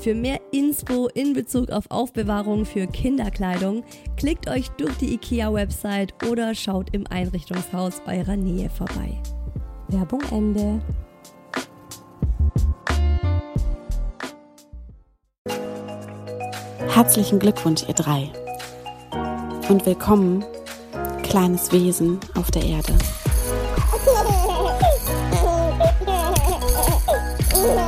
Für mehr Inspo in Bezug auf Aufbewahrung für Kinderkleidung klickt euch durch die IKEA-Website oder schaut im Einrichtungshaus eurer Nähe vorbei. Werbung Ende. Herzlichen Glückwunsch, ihr drei. Und willkommen, kleines Wesen auf der Erde.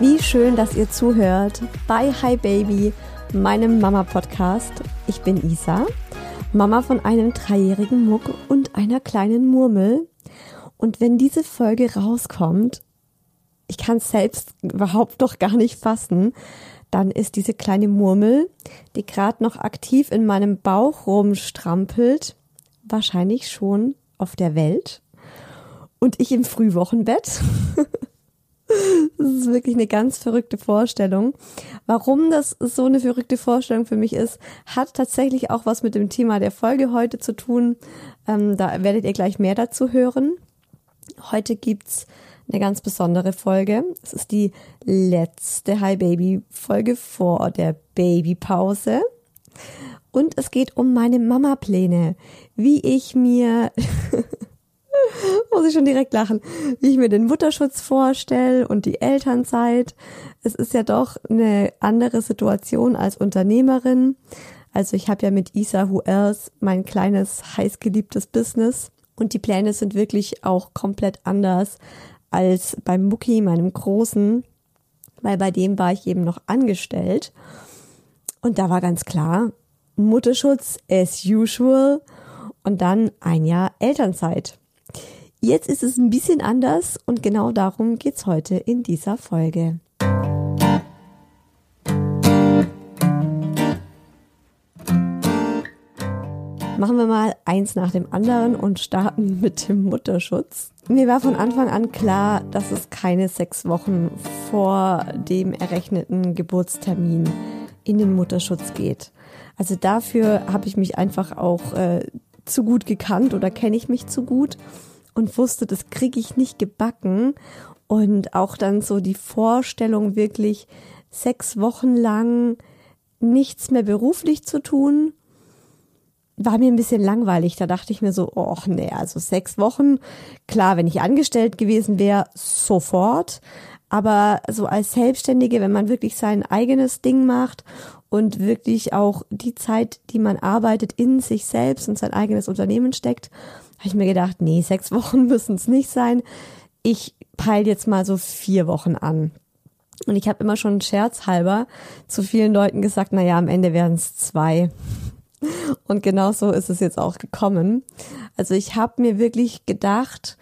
Wie schön, dass ihr zuhört bei Hi Baby, meinem Mama-Podcast. Ich bin Isa, Mama von einem dreijährigen Muck und einer kleinen Murmel. Und wenn diese Folge rauskommt, ich kann es selbst überhaupt noch gar nicht fassen, dann ist diese kleine Murmel, die gerade noch aktiv in meinem Bauch rumstrampelt, wahrscheinlich schon auf der Welt. Und ich im Frühwochenbett. Das ist wirklich eine ganz verrückte Vorstellung. Warum das so eine verrückte Vorstellung für mich ist, hat tatsächlich auch was mit dem Thema der Folge heute zu tun. Ähm, da werdet ihr gleich mehr dazu hören. Heute gibt's eine ganz besondere Folge. Es ist die letzte Hi Baby Folge vor der Babypause. Und es geht um meine Mama-Pläne, wie ich mir Muss ich schon direkt lachen, wie ich mir den Mutterschutz vorstelle und die Elternzeit. Es ist ja doch eine andere Situation als Unternehmerin. Also ich habe ja mit Isa Who Else mein kleines, heißgeliebtes Business und die Pläne sind wirklich auch komplett anders als beim Mucki, meinem Großen, weil bei dem war ich eben noch angestellt. Und da war ganz klar, Mutterschutz as usual und dann ein Jahr Elternzeit. Jetzt ist es ein bisschen anders und genau darum geht's heute in dieser Folge. Machen wir mal eins nach dem anderen und starten mit dem Mutterschutz. Mir war von Anfang an klar, dass es keine sechs Wochen vor dem errechneten Geburtstermin in den Mutterschutz geht. Also dafür habe ich mich einfach auch äh, zu gut gekannt oder kenne ich mich zu gut und wusste, das kriege ich nicht gebacken. Und auch dann so die Vorstellung, wirklich sechs Wochen lang nichts mehr beruflich zu tun, war mir ein bisschen langweilig. Da dachte ich mir so, oh nee, also sechs Wochen, klar, wenn ich angestellt gewesen wäre, sofort. Aber so als Selbstständige, wenn man wirklich sein eigenes Ding macht und wirklich auch die Zeit, die man arbeitet, in sich selbst und sein eigenes Unternehmen steckt, habe ich mir gedacht, nee, sechs Wochen müssen es nicht sein. Ich peile jetzt mal so vier Wochen an. Und ich habe immer schon scherzhalber zu vielen Leuten gesagt, na ja, am Ende werden es zwei. Und genau so ist es jetzt auch gekommen. Also ich habe mir wirklich gedacht,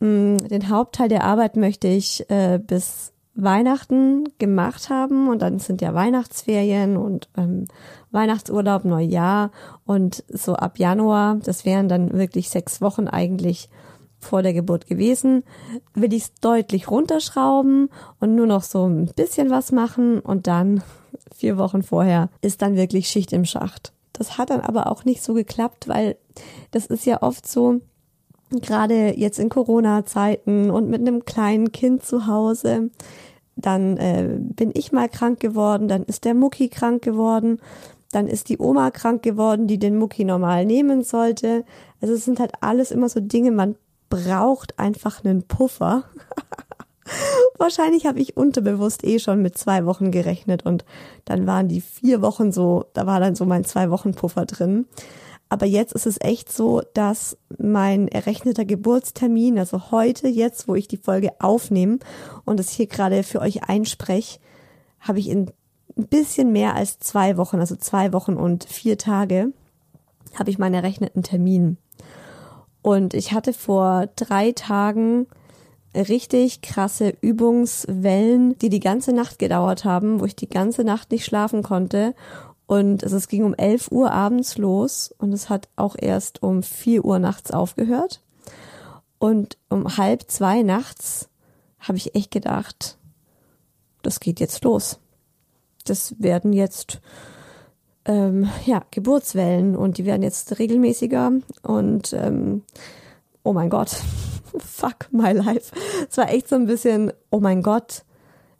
hm, den Hauptteil der Arbeit möchte ich äh, bis Weihnachten gemacht haben und dann sind ja Weihnachtsferien und ähm, Weihnachtsurlaub, Neujahr und so ab Januar, das wären dann wirklich sechs Wochen eigentlich vor der Geburt gewesen, will ich es deutlich runterschrauben und nur noch so ein bisschen was machen und dann vier Wochen vorher ist dann wirklich Schicht im Schacht. Das hat dann aber auch nicht so geklappt, weil das ist ja oft so, gerade jetzt in Corona-Zeiten und mit einem kleinen Kind zu Hause, dann äh, bin ich mal krank geworden, dann ist der Mucki krank geworden, dann ist die Oma krank geworden, die den Mucki normal nehmen sollte. Also es sind halt alles immer so Dinge, man braucht einfach einen Puffer. Wahrscheinlich habe ich unterbewusst eh schon mit zwei Wochen gerechnet und dann waren die vier Wochen so, da war dann so mein zwei Wochen Puffer drin. Aber jetzt ist es echt so, dass mein errechneter Geburtstermin, also heute, jetzt, wo ich die Folge aufnehme und es hier gerade für euch einspreche, habe ich in ein bisschen mehr als zwei Wochen, also zwei Wochen und vier Tage, habe ich meinen errechneten Termin. Und ich hatte vor drei Tagen richtig krasse Übungswellen, die die ganze Nacht gedauert haben, wo ich die ganze Nacht nicht schlafen konnte. Und es ging um 11 Uhr abends los und es hat auch erst um 4 Uhr nachts aufgehört. Und um halb zwei nachts habe ich echt gedacht, das geht jetzt los. Das werden jetzt ähm, ja Geburtswellen und die werden jetzt regelmäßiger und ähm, oh mein Gott, fuck my life. Es war echt so ein bisschen, oh mein Gott,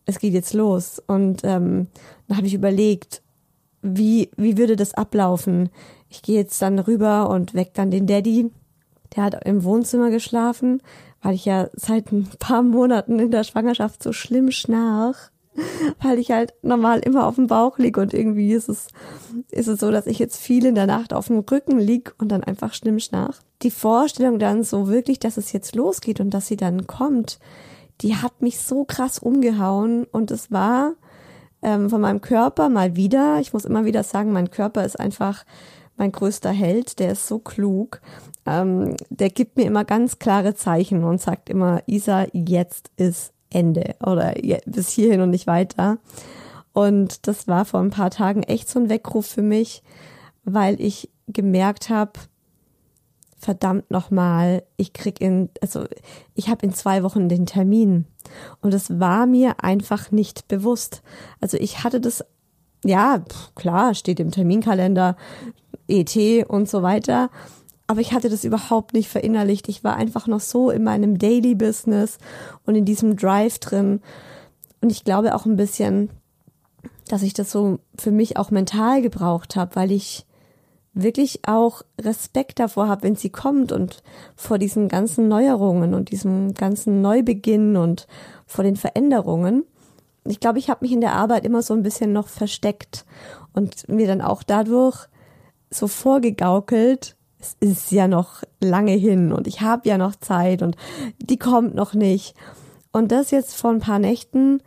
es geht jetzt los. Und ähm, dann habe ich überlegt, wie, wie würde das ablaufen? Ich gehe jetzt dann rüber und weck dann den Daddy. Der hat im Wohnzimmer geschlafen, weil ich ja seit ein paar Monaten in der Schwangerschaft so schlimm schnarch weil ich halt normal immer auf dem Bauch lieg und irgendwie ist es, ist es so, dass ich jetzt viel in der Nacht auf dem Rücken lieg und dann einfach schlimm schnarch. Die Vorstellung dann so wirklich, dass es jetzt losgeht und dass sie dann kommt, die hat mich so krass umgehauen und es war ähm, von meinem Körper mal wieder, ich muss immer wieder sagen, mein Körper ist einfach mein größter Held, der ist so klug. Ähm, der gibt mir immer ganz klare Zeichen und sagt immer, Isa, jetzt ist Ende oder bis hierhin und nicht weiter. Und das war vor ein paar Tagen echt so ein Weckruf für mich, weil ich gemerkt habe, verdammt nochmal, ich krieg in, also ich habe in zwei Wochen den Termin. Und es war mir einfach nicht bewusst. Also ich hatte das, ja, klar, steht im Terminkalender, ET und so weiter aber ich hatte das überhaupt nicht verinnerlicht. Ich war einfach noch so in meinem Daily Business und in diesem Drive drin. Und ich glaube auch ein bisschen, dass ich das so für mich auch mental gebraucht habe, weil ich wirklich auch Respekt davor habe, wenn sie kommt und vor diesen ganzen Neuerungen und diesem ganzen Neubeginn und vor den Veränderungen. Ich glaube, ich habe mich in der Arbeit immer so ein bisschen noch versteckt und mir dann auch dadurch so vorgegaukelt, es ist ja noch lange hin und ich habe ja noch Zeit und die kommt noch nicht. Und das jetzt vor ein paar Nächten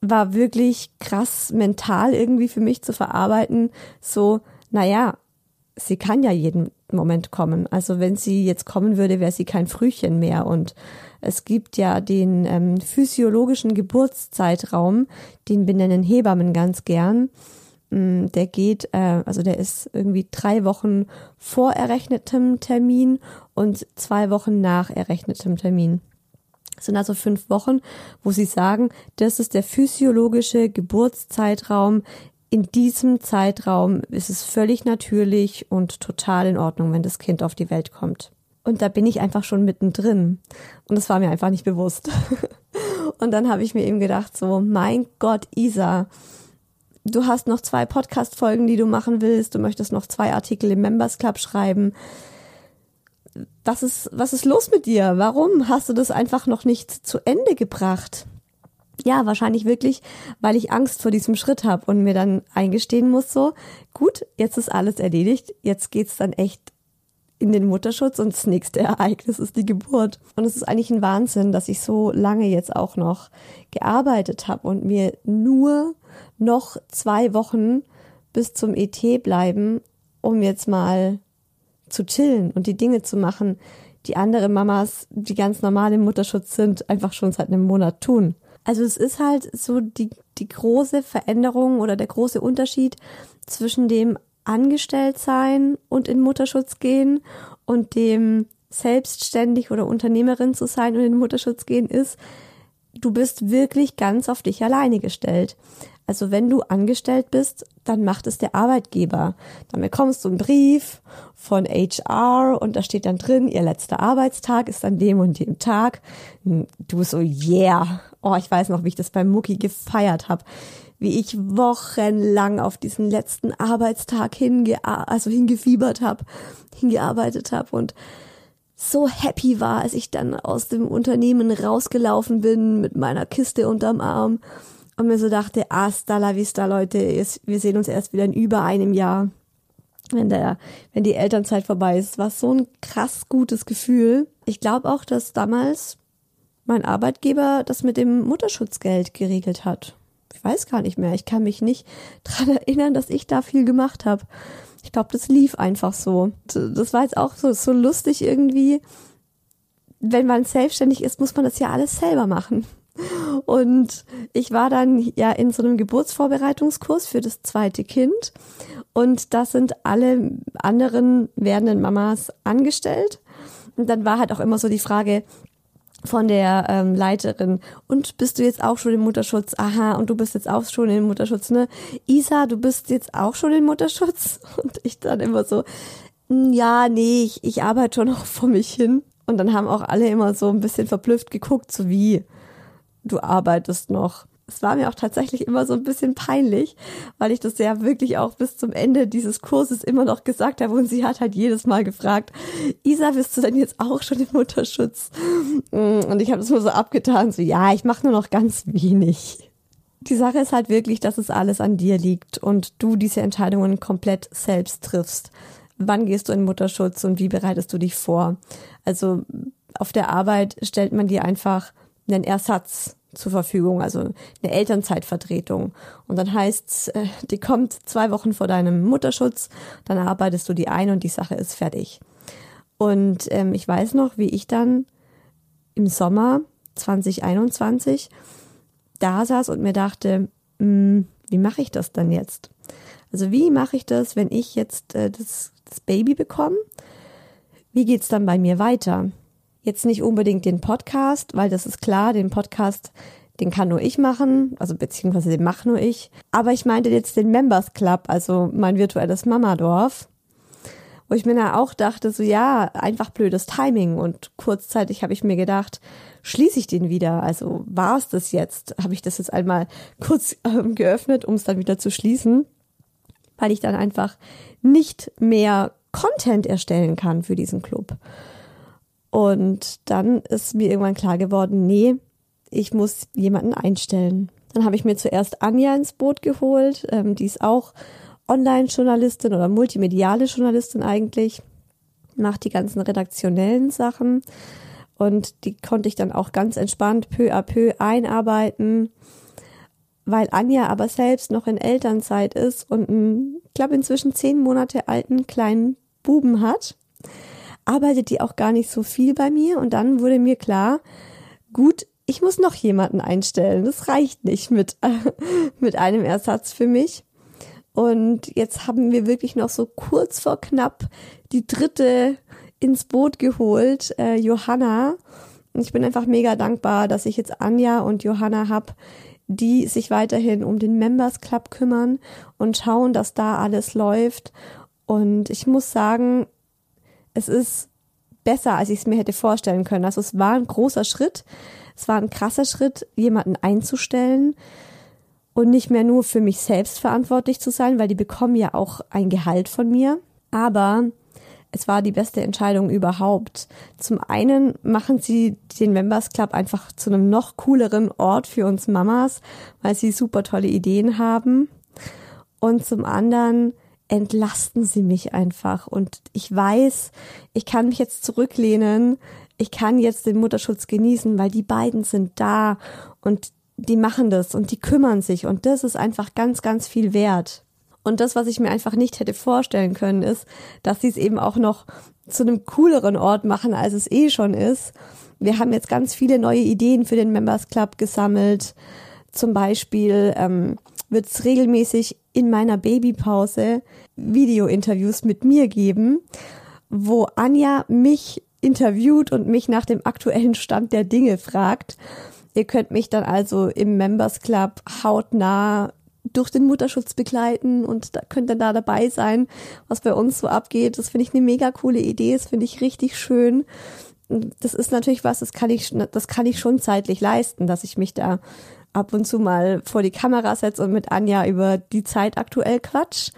war wirklich krass mental irgendwie für mich zu verarbeiten. So, naja, sie kann ja jeden Moment kommen. Also wenn sie jetzt kommen würde, wäre sie kein Frühchen mehr. Und es gibt ja den ähm, physiologischen Geburtszeitraum, den benennen Hebammen ganz gern. Mm, der geht, äh, also der ist irgendwie drei Wochen vor errechnetem Termin und zwei Wochen nach errechnetem Termin. Das sind also fünf Wochen, wo sie sagen, das ist der physiologische Geburtszeitraum. In diesem Zeitraum ist es völlig natürlich und total in Ordnung, wenn das Kind auf die Welt kommt. Und da bin ich einfach schon mittendrin. Und das war mir einfach nicht bewusst. und dann habe ich mir eben gedacht, so, mein Gott, Isa, du hast noch zwei Podcast-Folgen, die du machen willst, du möchtest noch zwei Artikel im Members Club schreiben. Was ist, was ist los mit dir? Warum hast du das einfach noch nicht zu Ende gebracht? Ja, wahrscheinlich wirklich, weil ich Angst vor diesem Schritt habe und mir dann eingestehen muss, so, gut, jetzt ist alles erledigt, jetzt geht's dann echt in den Mutterschutz und das nächste Ereignis ist die Geburt. Und es ist eigentlich ein Wahnsinn, dass ich so lange jetzt auch noch gearbeitet habe und mir nur noch zwei Wochen bis zum ET bleiben, um jetzt mal zu chillen und die Dinge zu machen, die andere Mamas, die ganz normal im Mutterschutz sind, einfach schon seit einem Monat tun. Also es ist halt so die, die große Veränderung oder der große Unterschied zwischen dem Angestelltsein und in Mutterschutz gehen und dem selbstständig oder Unternehmerin zu sein und in Mutterschutz gehen, ist, du bist wirklich ganz auf dich alleine gestellt. Also wenn du angestellt bist, dann macht es der Arbeitgeber. Dann bekommst du einen Brief von HR und da steht dann drin, ihr letzter Arbeitstag ist an dem und dem Tag. Du so, yeah. Oh, ich weiß noch, wie ich das beim Mucki gefeiert habe. Wie ich wochenlang auf diesen letzten Arbeitstag hinge also hingefiebert habe, hingearbeitet habe und so happy war, als ich dann aus dem Unternehmen rausgelaufen bin mit meiner Kiste unterm Arm und mir so dachte, hasta la vista, Leute, wir sehen uns erst wieder in über einem Jahr, wenn der, wenn die Elternzeit vorbei ist. War so ein krass gutes Gefühl. Ich glaube auch, dass damals mein Arbeitgeber das mit dem Mutterschutzgeld geregelt hat. Ich weiß gar nicht mehr. Ich kann mich nicht dran erinnern, dass ich da viel gemacht habe. Ich glaube, das lief einfach so. Das war jetzt auch so, so lustig irgendwie. Wenn man selbstständig ist, muss man das ja alles selber machen. Und ich war dann ja in so einem Geburtsvorbereitungskurs für das zweite Kind. Und da sind alle anderen werdenden Mamas angestellt. Und dann war halt auch immer so die Frage von der ähm, Leiterin, und bist du jetzt auch schon im Mutterschutz? Aha, und du bist jetzt auch schon im Mutterschutz, ne? Isa, du bist jetzt auch schon im Mutterschutz? Und ich dann immer so, hm, ja, nee, ich, ich arbeite schon noch vor mich hin. Und dann haben auch alle immer so ein bisschen verblüfft geguckt, so wie, du arbeitest noch. Es war mir auch tatsächlich immer so ein bisschen peinlich, weil ich das ja wirklich auch bis zum Ende dieses Kurses immer noch gesagt habe und sie hat halt jedes Mal gefragt, Isa, bist du denn jetzt auch schon im Mutterschutz? Und ich habe das nur so abgetan, so ja, ich mache nur noch ganz wenig. Die Sache ist halt wirklich, dass es alles an dir liegt und du diese Entscheidungen komplett selbst triffst. Wann gehst du in Mutterschutz und wie bereitest du dich vor? Also auf der Arbeit stellt man dir einfach einen Ersatz zur Verfügung, also eine Elternzeitvertretung. Und dann heißt's, äh, die kommt zwei Wochen vor deinem Mutterschutz, dann arbeitest du die ein und die Sache ist fertig. Und ähm, ich weiß noch, wie ich dann im Sommer 2021 da saß und mir dachte, hm, wie mache ich das dann jetzt? Also wie mache ich das, wenn ich jetzt äh, das, das Baby bekomme? Wie geht's dann bei mir weiter? Jetzt nicht unbedingt den Podcast, weil das ist klar, den Podcast, den kann nur ich machen, also beziehungsweise den mache nur ich. Aber ich meinte jetzt den Members Club, also mein virtuelles Mamadorf, wo ich mir da auch dachte, so ja, einfach blödes Timing. Und kurzzeitig habe ich mir gedacht, schließe ich den wieder? Also war es das jetzt? Habe ich das jetzt einmal kurz ähm, geöffnet, um es dann wieder zu schließen, weil ich dann einfach nicht mehr Content erstellen kann für diesen Club. Und dann ist mir irgendwann klar geworden, nee, ich muss jemanden einstellen. Dann habe ich mir zuerst Anja ins Boot geholt, ähm, die ist auch Online-Journalistin oder multimediale Journalistin eigentlich, macht die ganzen redaktionellen Sachen. Und die konnte ich dann auch ganz entspannt peu à peu einarbeiten, weil Anja aber selbst noch in Elternzeit ist und einen, ich glaube inzwischen zehn Monate alten kleinen Buben hat arbeitet die auch gar nicht so viel bei mir und dann wurde mir klar, gut, ich muss noch jemanden einstellen. Das reicht nicht mit, mit einem Ersatz für mich. Und jetzt haben wir wirklich noch so kurz vor knapp die dritte ins Boot geholt, äh, Johanna. Und ich bin einfach mega dankbar, dass ich jetzt Anja und Johanna hab, die sich weiterhin um den Members Club kümmern und schauen, dass da alles läuft. Und ich muss sagen, es ist besser, als ich es mir hätte vorstellen können. Also es war ein großer Schritt. Es war ein krasser Schritt, jemanden einzustellen und nicht mehr nur für mich selbst verantwortlich zu sein, weil die bekommen ja auch ein Gehalt von mir. Aber es war die beste Entscheidung überhaupt. Zum einen machen sie den Members Club einfach zu einem noch cooleren Ort für uns Mamas, weil sie super tolle Ideen haben. Und zum anderen entlasten sie mich einfach. Und ich weiß, ich kann mich jetzt zurücklehnen, ich kann jetzt den Mutterschutz genießen, weil die beiden sind da und die machen das und die kümmern sich und das ist einfach ganz, ganz viel wert. Und das, was ich mir einfach nicht hätte vorstellen können, ist, dass sie es eben auch noch zu einem cooleren Ort machen, als es eh schon ist. Wir haben jetzt ganz viele neue Ideen für den Members Club gesammelt. Zum Beispiel ähm, wird es regelmäßig in meiner Babypause Video-Interviews mit mir geben, wo Anja mich interviewt und mich nach dem aktuellen Stand der Dinge fragt. Ihr könnt mich dann also im Members Club hautnah durch den Mutterschutz begleiten und da könnt ihr da dabei sein, was bei uns so abgeht. Das finde ich eine mega coole Idee, das finde ich richtig schön. Das ist natürlich was, das kann ich, das kann ich schon zeitlich leisten, dass ich mich da ab und zu mal vor die Kamera setze und mit Anja über die Zeit aktuell quatsch.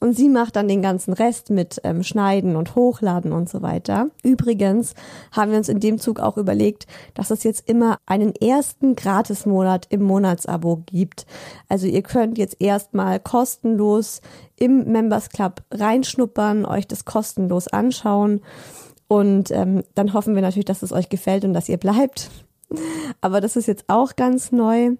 Und sie macht dann den ganzen Rest mit ähm, Schneiden und Hochladen und so weiter. Übrigens haben wir uns in dem Zug auch überlegt, dass es jetzt immer einen ersten Gratismonat im Monatsabo gibt. Also ihr könnt jetzt erstmal kostenlos im Members Club reinschnuppern, euch das kostenlos anschauen. Und ähm, dann hoffen wir natürlich, dass es euch gefällt und dass ihr bleibt. Aber das ist jetzt auch ganz neu.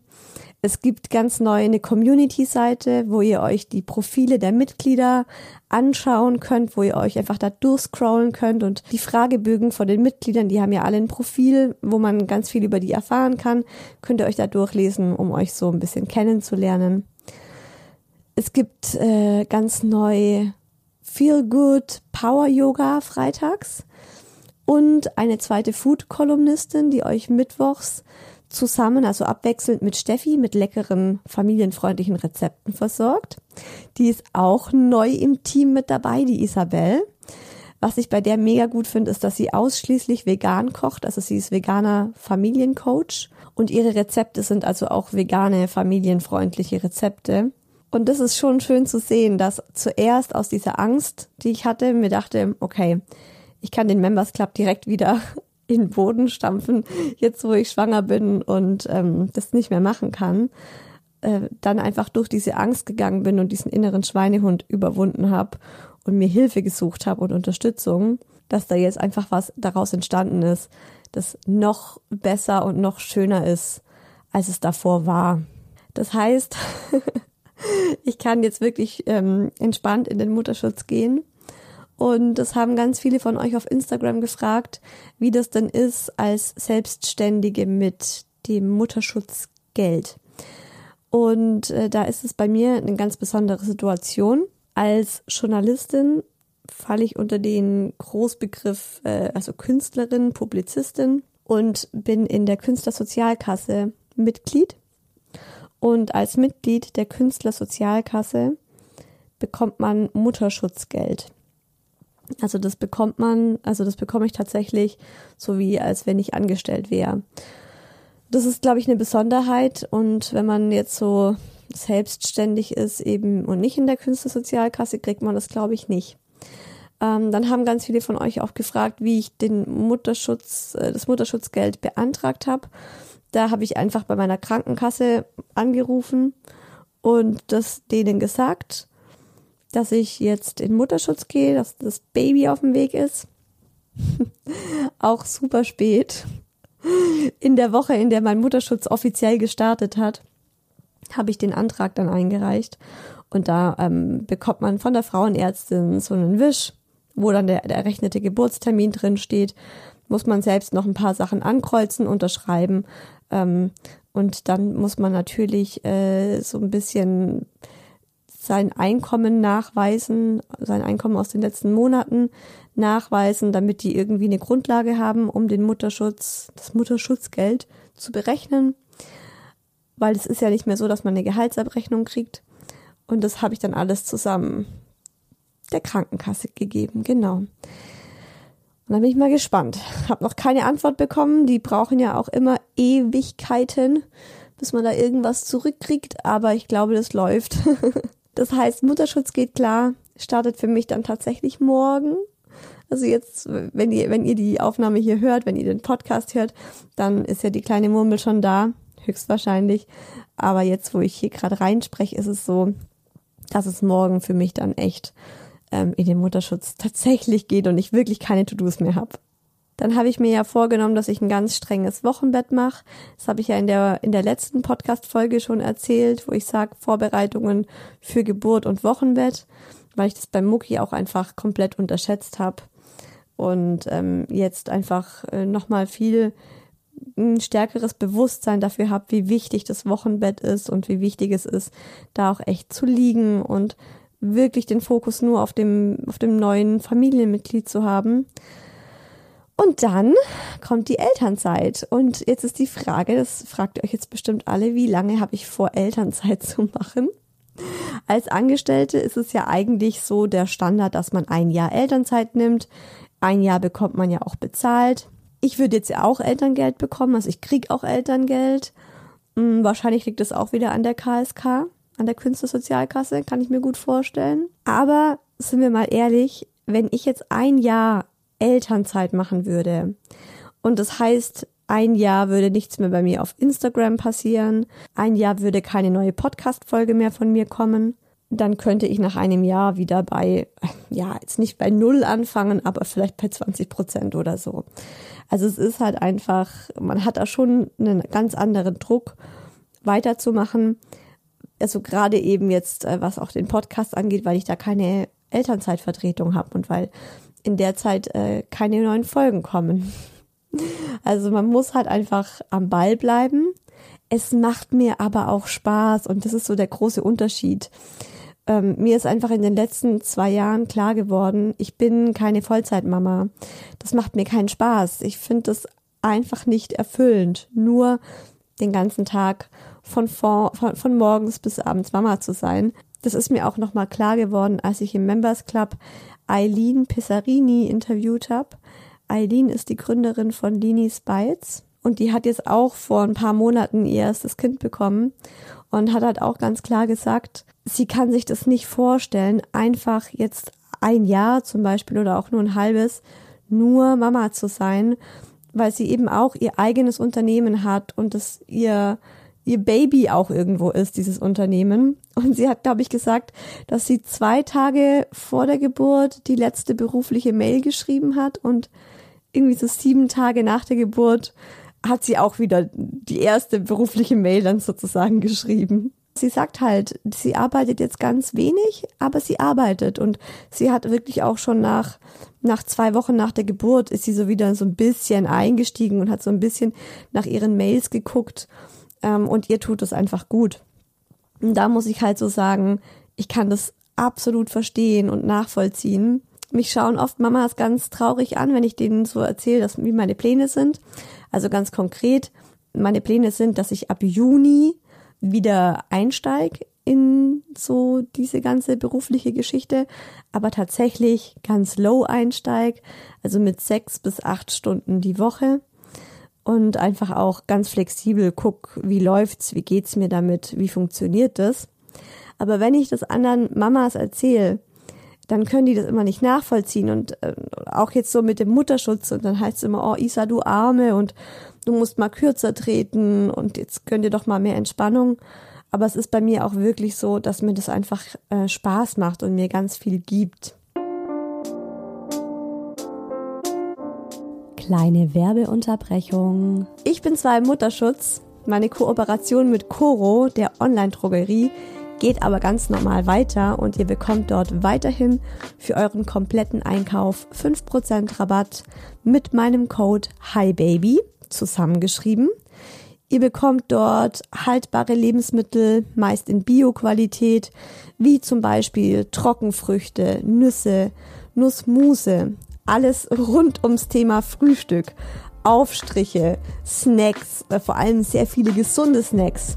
Es gibt ganz neu eine Community-Seite, wo ihr euch die Profile der Mitglieder anschauen könnt, wo ihr euch einfach da durchscrollen könnt und die Fragebögen von den Mitgliedern, die haben ja alle ein Profil, wo man ganz viel über die erfahren kann, könnt ihr euch da durchlesen, um euch so ein bisschen kennenzulernen. Es gibt äh, ganz neu Feel Good Power Yoga freitags und eine zweite Food-Kolumnistin, die euch mittwochs zusammen, also abwechselnd mit Steffi, mit leckeren, familienfreundlichen Rezepten versorgt. Die ist auch neu im Team mit dabei, die Isabel. Was ich bei der mega gut finde, ist, dass sie ausschließlich vegan kocht. Also sie ist veganer Familiencoach und ihre Rezepte sind also auch vegane, familienfreundliche Rezepte. Und das ist schon schön zu sehen, dass zuerst aus dieser Angst, die ich hatte, mir dachte, okay, ich kann den Members Club direkt wieder in den Boden stampfen, jetzt wo ich schwanger bin und ähm, das nicht mehr machen kann, äh, dann einfach durch diese Angst gegangen bin und diesen inneren Schweinehund überwunden habe und mir Hilfe gesucht habe und Unterstützung, dass da jetzt einfach was daraus entstanden ist, das noch besser und noch schöner ist, als es davor war. Das heißt, ich kann jetzt wirklich ähm, entspannt in den Mutterschutz gehen und das haben ganz viele von euch auf Instagram gefragt, wie das denn ist als Selbstständige mit dem Mutterschutzgeld. Und äh, da ist es bei mir eine ganz besondere Situation. Als Journalistin falle ich unter den Großbegriff, äh, also Künstlerin, Publizistin und bin in der Künstlersozialkasse Mitglied. Und als Mitglied der Künstlersozialkasse bekommt man Mutterschutzgeld. Also das bekommt man, also das bekomme ich tatsächlich so wie als wenn ich angestellt wäre. Das ist, glaube ich, eine Besonderheit. Und wenn man jetzt so selbstständig ist eben und nicht in der Künstlersozialkasse, kriegt man das, glaube ich, nicht. Ähm, dann haben ganz viele von euch auch gefragt, wie ich den Mutterschutz, äh, das Mutterschutzgeld beantragt habe. Da habe ich einfach bei meiner Krankenkasse angerufen und das denen gesagt dass ich jetzt in Mutterschutz gehe, dass das Baby auf dem Weg ist. Auch super spät. In der Woche, in der mein Mutterschutz offiziell gestartet hat, habe ich den Antrag dann eingereicht. Und da ähm, bekommt man von der Frauenärztin so einen Wisch, wo dann der, errechnete Geburtstermin drin steht. Muss man selbst noch ein paar Sachen ankreuzen, unterschreiben. Ähm, und dann muss man natürlich äh, so ein bisschen sein Einkommen nachweisen, sein Einkommen aus den letzten Monaten nachweisen, damit die irgendwie eine Grundlage haben, um den Mutterschutz, das Mutterschutzgeld zu berechnen. Weil es ist ja nicht mehr so, dass man eine Gehaltsabrechnung kriegt. Und das habe ich dann alles zusammen der Krankenkasse gegeben, genau. Und dann bin ich mal gespannt. Hab noch keine Antwort bekommen. Die brauchen ja auch immer Ewigkeiten, bis man da irgendwas zurückkriegt. Aber ich glaube, das läuft. Das heißt, Mutterschutz geht klar, startet für mich dann tatsächlich morgen. Also jetzt, wenn ihr, wenn ihr die Aufnahme hier hört, wenn ihr den Podcast hört, dann ist ja die kleine Murmel schon da, höchstwahrscheinlich. Aber jetzt, wo ich hier gerade reinspreche, ist es so, dass es morgen für mich dann echt ähm, in den Mutterschutz tatsächlich geht und ich wirklich keine To-Dos mehr habe. Dann habe ich mir ja vorgenommen, dass ich ein ganz strenges Wochenbett mache. Das habe ich ja in der, in der letzten Podcast-Folge schon erzählt, wo ich sage, Vorbereitungen für Geburt und Wochenbett, weil ich das beim Mucki auch einfach komplett unterschätzt habe. Und ähm, jetzt einfach äh, nochmal viel ein stärkeres Bewusstsein dafür habe, wie wichtig das Wochenbett ist und wie wichtig es ist, da auch echt zu liegen und wirklich den Fokus nur auf dem, auf dem neuen Familienmitglied zu haben. Und dann kommt die Elternzeit. Und jetzt ist die Frage, das fragt ihr euch jetzt bestimmt alle, wie lange habe ich vor, Elternzeit zu machen? Als Angestellte ist es ja eigentlich so der Standard, dass man ein Jahr Elternzeit nimmt. Ein Jahr bekommt man ja auch bezahlt. Ich würde jetzt ja auch Elterngeld bekommen, also ich krieg auch Elterngeld. Hm, wahrscheinlich liegt es auch wieder an der KSK, an der Künstlersozialkasse, kann ich mir gut vorstellen. Aber sind wir mal ehrlich, wenn ich jetzt ein Jahr Elternzeit machen würde und das heißt, ein Jahr würde nichts mehr bei mir auf Instagram passieren, ein Jahr würde keine neue Podcast-Folge mehr von mir kommen, dann könnte ich nach einem Jahr wieder bei, ja, jetzt nicht bei Null anfangen, aber vielleicht bei 20 Prozent oder so. Also es ist halt einfach, man hat da schon einen ganz anderen Druck, weiterzumachen. Also gerade eben jetzt, äh, was auch den Podcast angeht, weil ich da keine Elternzeitvertretung habe und weil in der Zeit äh, keine neuen Folgen kommen. Also man muss halt einfach am Ball bleiben. Es macht mir aber auch Spaß und das ist so der große Unterschied. Ähm, mir ist einfach in den letzten zwei Jahren klar geworden, ich bin keine Vollzeitmama. Das macht mir keinen Spaß. Ich finde das einfach nicht erfüllend, nur den ganzen Tag von, vor, von, von morgens bis abends Mama zu sein. Das ist mir auch nochmal klar geworden, als ich im Members Club Eileen Pissarini interviewt habe. Eileen ist die Gründerin von Linis Bites und die hat jetzt auch vor ein paar Monaten ihr erstes Kind bekommen und hat halt auch ganz klar gesagt, sie kann sich das nicht vorstellen, einfach jetzt ein Jahr zum Beispiel oder auch nur ein halbes nur Mama zu sein, weil sie eben auch ihr eigenes Unternehmen hat und es ihr ihr Baby auch irgendwo ist, dieses Unternehmen. Und sie hat, glaube ich, gesagt, dass sie zwei Tage vor der Geburt die letzte berufliche Mail geschrieben hat und irgendwie so sieben Tage nach der Geburt hat sie auch wieder die erste berufliche Mail dann sozusagen geschrieben. Sie sagt halt, sie arbeitet jetzt ganz wenig, aber sie arbeitet und sie hat wirklich auch schon nach, nach zwei Wochen nach der Geburt ist sie so wieder so ein bisschen eingestiegen und hat so ein bisschen nach ihren Mails geguckt ähm, und ihr tut es einfach gut. Und da muss ich halt so sagen, ich kann das absolut verstehen und nachvollziehen. Mich schauen oft Mamas ganz traurig an, wenn ich denen so erzähle, dass, wie meine Pläne sind. Also ganz konkret, meine Pläne sind, dass ich ab Juni wieder einsteige in so diese ganze berufliche Geschichte, aber tatsächlich ganz low einsteig, also mit sechs bis acht Stunden die Woche und einfach auch ganz flexibel guck, wie läuft's, wie geht's mir damit, wie funktioniert das. Aber wenn ich das anderen Mamas erzähle, dann können die das immer nicht nachvollziehen und äh, auch jetzt so mit dem Mutterschutz und dann heißt es immer, oh Isa, du Arme und du musst mal kürzer treten und jetzt könnt ihr doch mal mehr Entspannung. Aber es ist bei mir auch wirklich so, dass mir das einfach äh, Spaß macht und mir ganz viel gibt. Kleine Werbeunterbrechung. Ich bin zwar im Mutterschutz, meine Kooperation mit Coro, der Online-Drogerie, geht aber ganz normal weiter und ihr bekommt dort weiterhin für euren kompletten Einkauf 5% Rabatt mit meinem Code HiBaby zusammengeschrieben. Ihr bekommt dort haltbare Lebensmittel, meist in Bio-Qualität, wie zum Beispiel Trockenfrüchte, Nüsse, Nussmuse, alles rund ums Thema Frühstück, Aufstriche, Snacks, äh, vor allem sehr viele gesunde Snacks.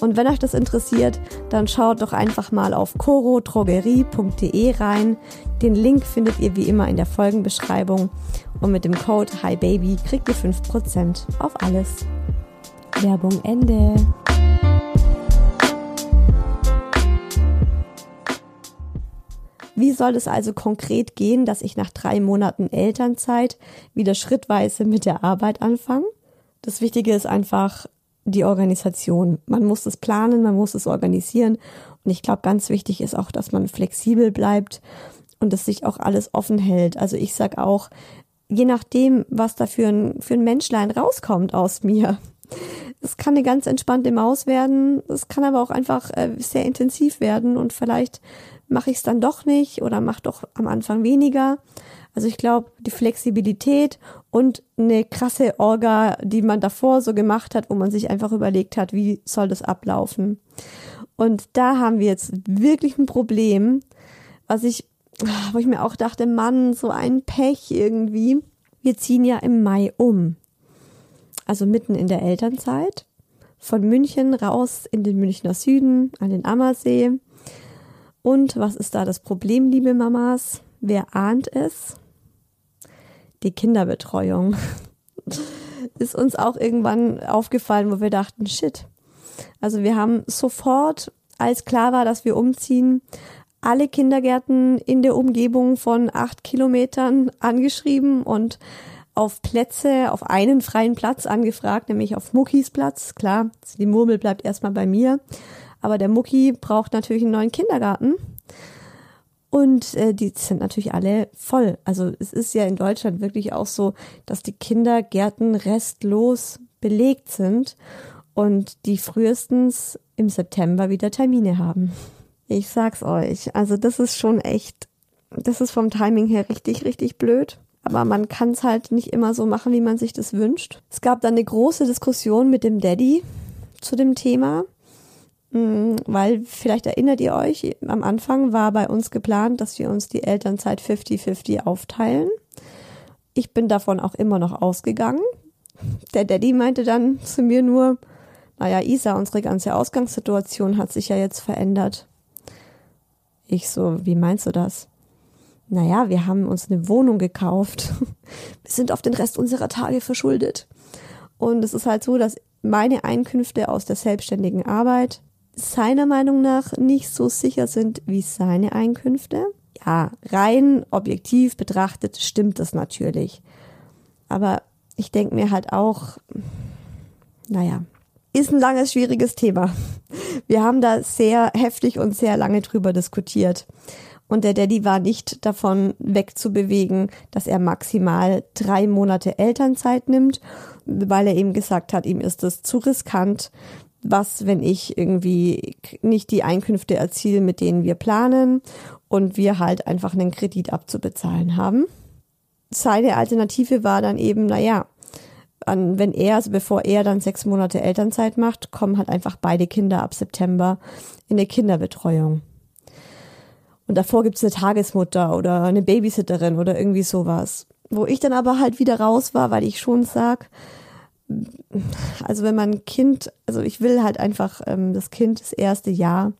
Und wenn euch das interessiert, dann schaut doch einfach mal auf corodrogerie.de rein. Den Link findet ihr wie immer in der Folgenbeschreibung. Und mit dem Code HiBaby kriegt ihr 5% auf alles. Werbung Ende. Wie soll es also konkret gehen, dass ich nach drei Monaten Elternzeit wieder schrittweise mit der Arbeit anfange? Das Wichtige ist einfach, die Organisation. Man muss es planen, man muss es organisieren. Und ich glaube, ganz wichtig ist auch, dass man flexibel bleibt und dass sich auch alles offen hält. Also ich sag auch, je nachdem, was da für ein, für ein Menschlein rauskommt aus mir. Es kann eine ganz entspannte Maus werden, es kann aber auch einfach äh, sehr intensiv werden und vielleicht mache ich es dann doch nicht oder mache doch am Anfang weniger. Also ich glaube, die Flexibilität und eine krasse Orga, die man davor so gemacht hat, wo man sich einfach überlegt hat, wie soll das ablaufen. Und da haben wir jetzt wirklich ein Problem, was ich, wo ich mir auch dachte, Mann, so ein Pech irgendwie. Wir ziehen ja im Mai um. Also mitten in der Elternzeit. Von München raus in den Münchner Süden, an den Ammersee. Und was ist da das Problem, liebe Mamas? Wer ahnt es? Die Kinderbetreuung. Ist uns auch irgendwann aufgefallen, wo wir dachten, shit. Also wir haben sofort, als klar war, dass wir umziehen, alle Kindergärten in der Umgebung von acht Kilometern angeschrieben und auf Plätze, auf einen freien Platz angefragt, nämlich auf Muckis Platz. Klar, die Murmel bleibt erstmal bei mir. Aber der Mucki braucht natürlich einen neuen Kindergarten. Und äh, die sind natürlich alle voll. Also es ist ja in Deutschland wirklich auch so, dass die Kindergärten restlos belegt sind und die frühestens im September wieder Termine haben. Ich sag's euch. Also das ist schon echt, das ist vom Timing her richtig, richtig blöd. Aber man kann es halt nicht immer so machen, wie man sich das wünscht. Es gab dann eine große Diskussion mit dem Daddy zu dem Thema. Mm, weil vielleicht erinnert ihr euch, am Anfang war bei uns geplant, dass wir uns die Elternzeit 50-50 aufteilen. Ich bin davon auch immer noch ausgegangen. Der Daddy meinte dann zu mir nur, naja, Isa, unsere ganze Ausgangssituation hat sich ja jetzt verändert. Ich so, wie meinst du das? Naja, wir haben uns eine Wohnung gekauft. Wir sind auf den Rest unserer Tage verschuldet. Und es ist halt so, dass meine Einkünfte aus der selbstständigen Arbeit seiner Meinung nach nicht so sicher sind wie seine Einkünfte. Ja, rein objektiv betrachtet stimmt das natürlich. Aber ich denke mir halt auch, naja, ist ein langes, schwieriges Thema. Wir haben da sehr heftig und sehr lange drüber diskutiert. Und der Daddy war nicht davon wegzubewegen, dass er maximal drei Monate Elternzeit nimmt, weil er eben gesagt hat, ihm ist das zu riskant, was, wenn ich irgendwie nicht die Einkünfte erziele, mit denen wir planen und wir halt einfach einen Kredit abzubezahlen haben. Seine Alternative war dann eben, naja, an, wenn er, also bevor er dann sechs Monate Elternzeit macht, kommen halt einfach beide Kinder ab September in eine Kinderbetreuung. Und davor gibt's eine Tagesmutter oder eine Babysitterin oder irgendwie sowas. Wo ich dann aber halt wieder raus war, weil ich schon sag, also wenn man ein Kind, also ich will halt einfach ähm, das Kind das erste Jahr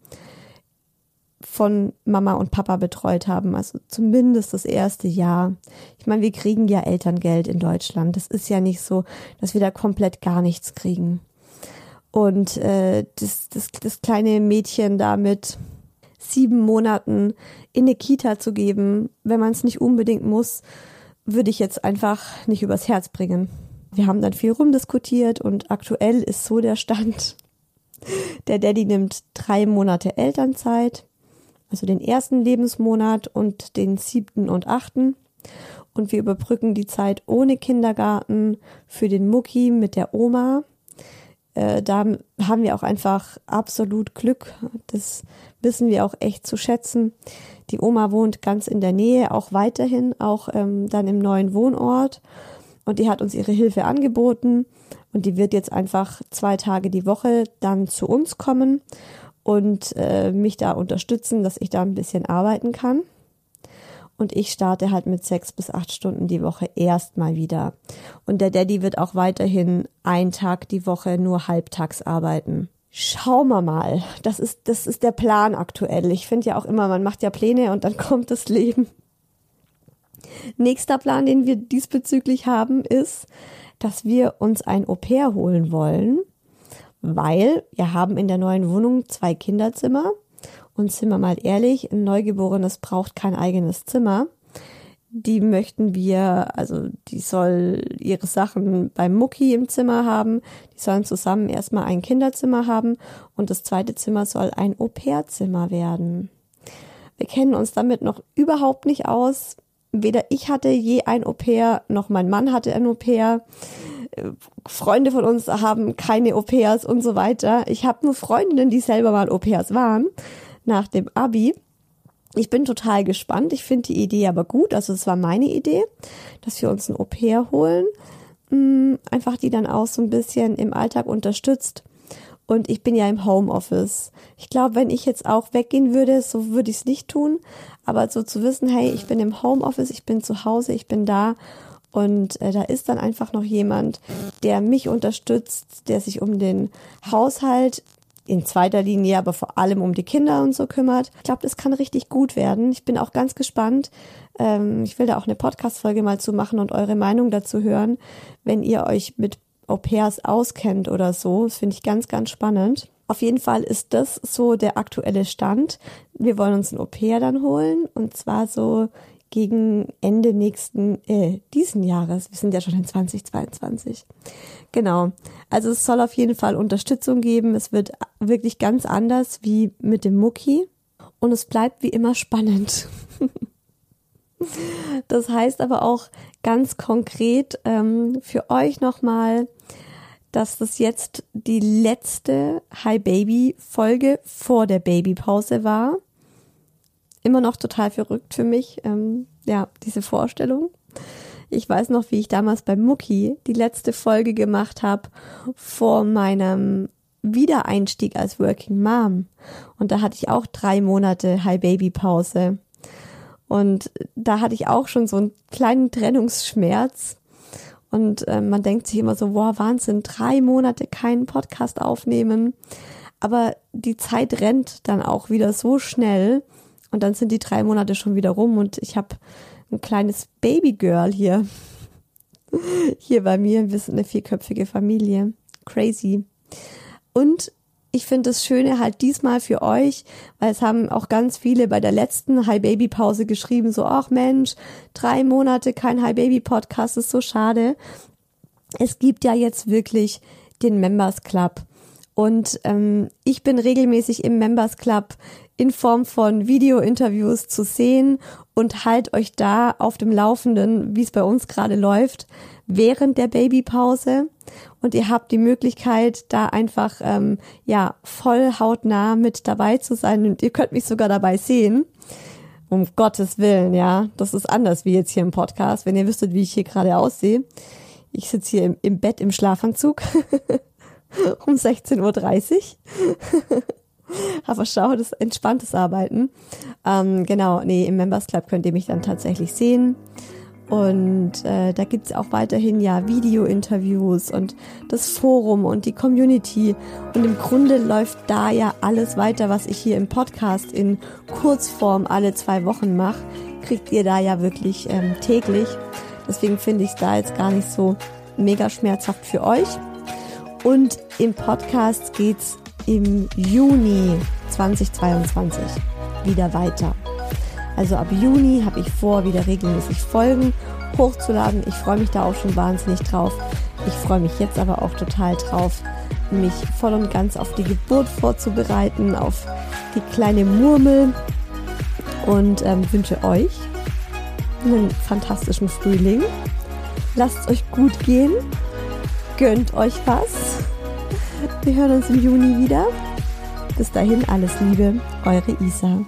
von Mama und Papa betreut haben, also zumindest das erste Jahr. Ich meine, wir kriegen ja Elterngeld in Deutschland. Das ist ja nicht so, dass wir da komplett gar nichts kriegen. Und äh, das, das, das kleine Mädchen da mit sieben Monaten in eine Kita zu geben, wenn man es nicht unbedingt muss, würde ich jetzt einfach nicht übers Herz bringen. Wir haben dann viel rumdiskutiert und aktuell ist so der Stand. Der Daddy nimmt drei Monate Elternzeit, also den ersten Lebensmonat und den siebten und achten. Und wir überbrücken die Zeit ohne Kindergarten für den Mucki mit der Oma. Äh, da haben wir auch einfach absolut Glück. Das wissen wir auch echt zu schätzen. Die Oma wohnt ganz in der Nähe, auch weiterhin, auch ähm, dann im neuen Wohnort und die hat uns ihre Hilfe angeboten und die wird jetzt einfach zwei Tage die Woche dann zu uns kommen und äh, mich da unterstützen, dass ich da ein bisschen arbeiten kann. Und ich starte halt mit sechs bis acht Stunden die Woche erstmal wieder. Und der Daddy wird auch weiterhin einen Tag die Woche nur halbtags arbeiten. Schauen wir mal. Das ist, das ist der Plan aktuell. Ich finde ja auch immer, man macht ja Pläne und dann kommt das Leben. Nächster Plan, den wir diesbezüglich haben, ist, dass wir uns ein Au-pair holen wollen, weil wir haben in der neuen Wohnung zwei Kinderzimmer und sind wir mal ehrlich, ein Neugeborenes braucht kein eigenes Zimmer. Die möchten wir, also die soll ihre Sachen beim Mucki im Zimmer haben. Die sollen zusammen erstmal ein Kinderzimmer haben und das zweite Zimmer soll ein Au-pair-Zimmer werden. Wir kennen uns damit noch überhaupt nicht aus weder ich hatte je ein Au-pair, noch mein Mann hatte ein Au-pair. Freunde von uns haben keine Au-pairs und so weiter. Ich habe nur Freundinnen, die selber mal Au-pairs waren nach dem Abi. Ich bin total gespannt. Ich finde die Idee aber gut. Also es war meine Idee, dass wir uns ein Au-pair holen. Mm, einfach die dann auch so ein bisschen im Alltag unterstützt und ich bin ja im Homeoffice. Ich glaube, wenn ich jetzt auch weggehen würde, so würde ich es nicht tun. Aber so zu wissen, hey, ich bin im Homeoffice, ich bin zu Hause, ich bin da Und äh, da ist dann einfach noch jemand, der mich unterstützt, der sich um den Haushalt in zweiter Linie, aber vor allem um die Kinder und so kümmert. Ich glaube, das kann richtig gut werden. Ich bin auch ganz gespannt. Ähm, ich will da auch eine Podcast-Folge mal zu machen und eure Meinung dazu hören, wenn ihr euch mit Au pairs auskennt oder so. Das finde ich ganz, ganz spannend. Auf jeden Fall ist das so der aktuelle Stand. Wir wollen uns ein Au pair dann holen und zwar so gegen Ende nächsten, äh, diesen Jahres. Wir sind ja schon in 2022. Genau. Also es soll auf jeden Fall Unterstützung geben. Es wird wirklich ganz anders wie mit dem Mucki. Und es bleibt wie immer spannend. das heißt aber auch ganz konkret ähm, für euch nochmal, dass das jetzt die letzte Hi Baby Folge vor der Babypause war. Immer noch total verrückt für mich, ähm, ja, diese Vorstellung. Ich weiß noch, wie ich damals bei Mucki die letzte Folge gemacht habe vor meinem Wiedereinstieg als Working Mom. Und da hatte ich auch drei Monate High Baby Pause. Und da hatte ich auch schon so einen kleinen Trennungsschmerz. Und äh, man denkt sich immer so, wow, Wahnsinn, drei Monate keinen Podcast aufnehmen. Aber die Zeit rennt dann auch wieder so schnell. Und dann sind die drei Monate schon wieder rum und ich habe ein kleines Babygirl hier. Hier bei mir. Wir sind eine vierköpfige Familie. Crazy. Und ich finde das Schöne halt diesmal für euch, weil es haben auch ganz viele bei der letzten High Baby Pause geschrieben, so, ach Mensch, drei Monate kein High Baby Podcast ist so schade. Es gibt ja jetzt wirklich den Members Club. Und ähm, ich bin regelmäßig im Members Club in Form von Video-Interviews zu sehen und halt euch da auf dem Laufenden, wie es bei uns gerade läuft, während der Babypause. Und ihr habt die Möglichkeit, da einfach ähm, ja voll hautnah mit dabei zu sein und ihr könnt mich sogar dabei sehen. Um Gottes Willen, ja, das ist anders wie jetzt hier im Podcast. Wenn ihr wüsstet, wie ich hier gerade aussehe. Ich sitze hier im, im Bett im Schlafanzug um 16.30 Uhr. Aber schau, das entspanntes Arbeiten. Ähm, genau, nee, im Members Club könnt ihr mich dann tatsächlich sehen. Und äh, da gibt's auch weiterhin ja Video-Interviews und das Forum und die Community. Und im Grunde läuft da ja alles weiter, was ich hier im Podcast in Kurzform alle zwei Wochen mache, kriegt ihr da ja wirklich ähm, täglich. Deswegen finde ich es da jetzt gar nicht so mega schmerzhaft für euch. Und im Podcast geht's im Juni 2022 wieder weiter. Also ab Juni habe ich vor, wieder regelmäßig Folgen hochzuladen. Ich freue mich da auch schon wahnsinnig drauf. Ich freue mich jetzt aber auch total drauf, mich voll und ganz auf die Geburt vorzubereiten, auf die kleine Murmel und ähm, wünsche euch einen fantastischen Frühling. Lasst es euch gut gehen, gönnt euch was wir hören uns im Juni wieder. Bis dahin alles Liebe, eure Isa.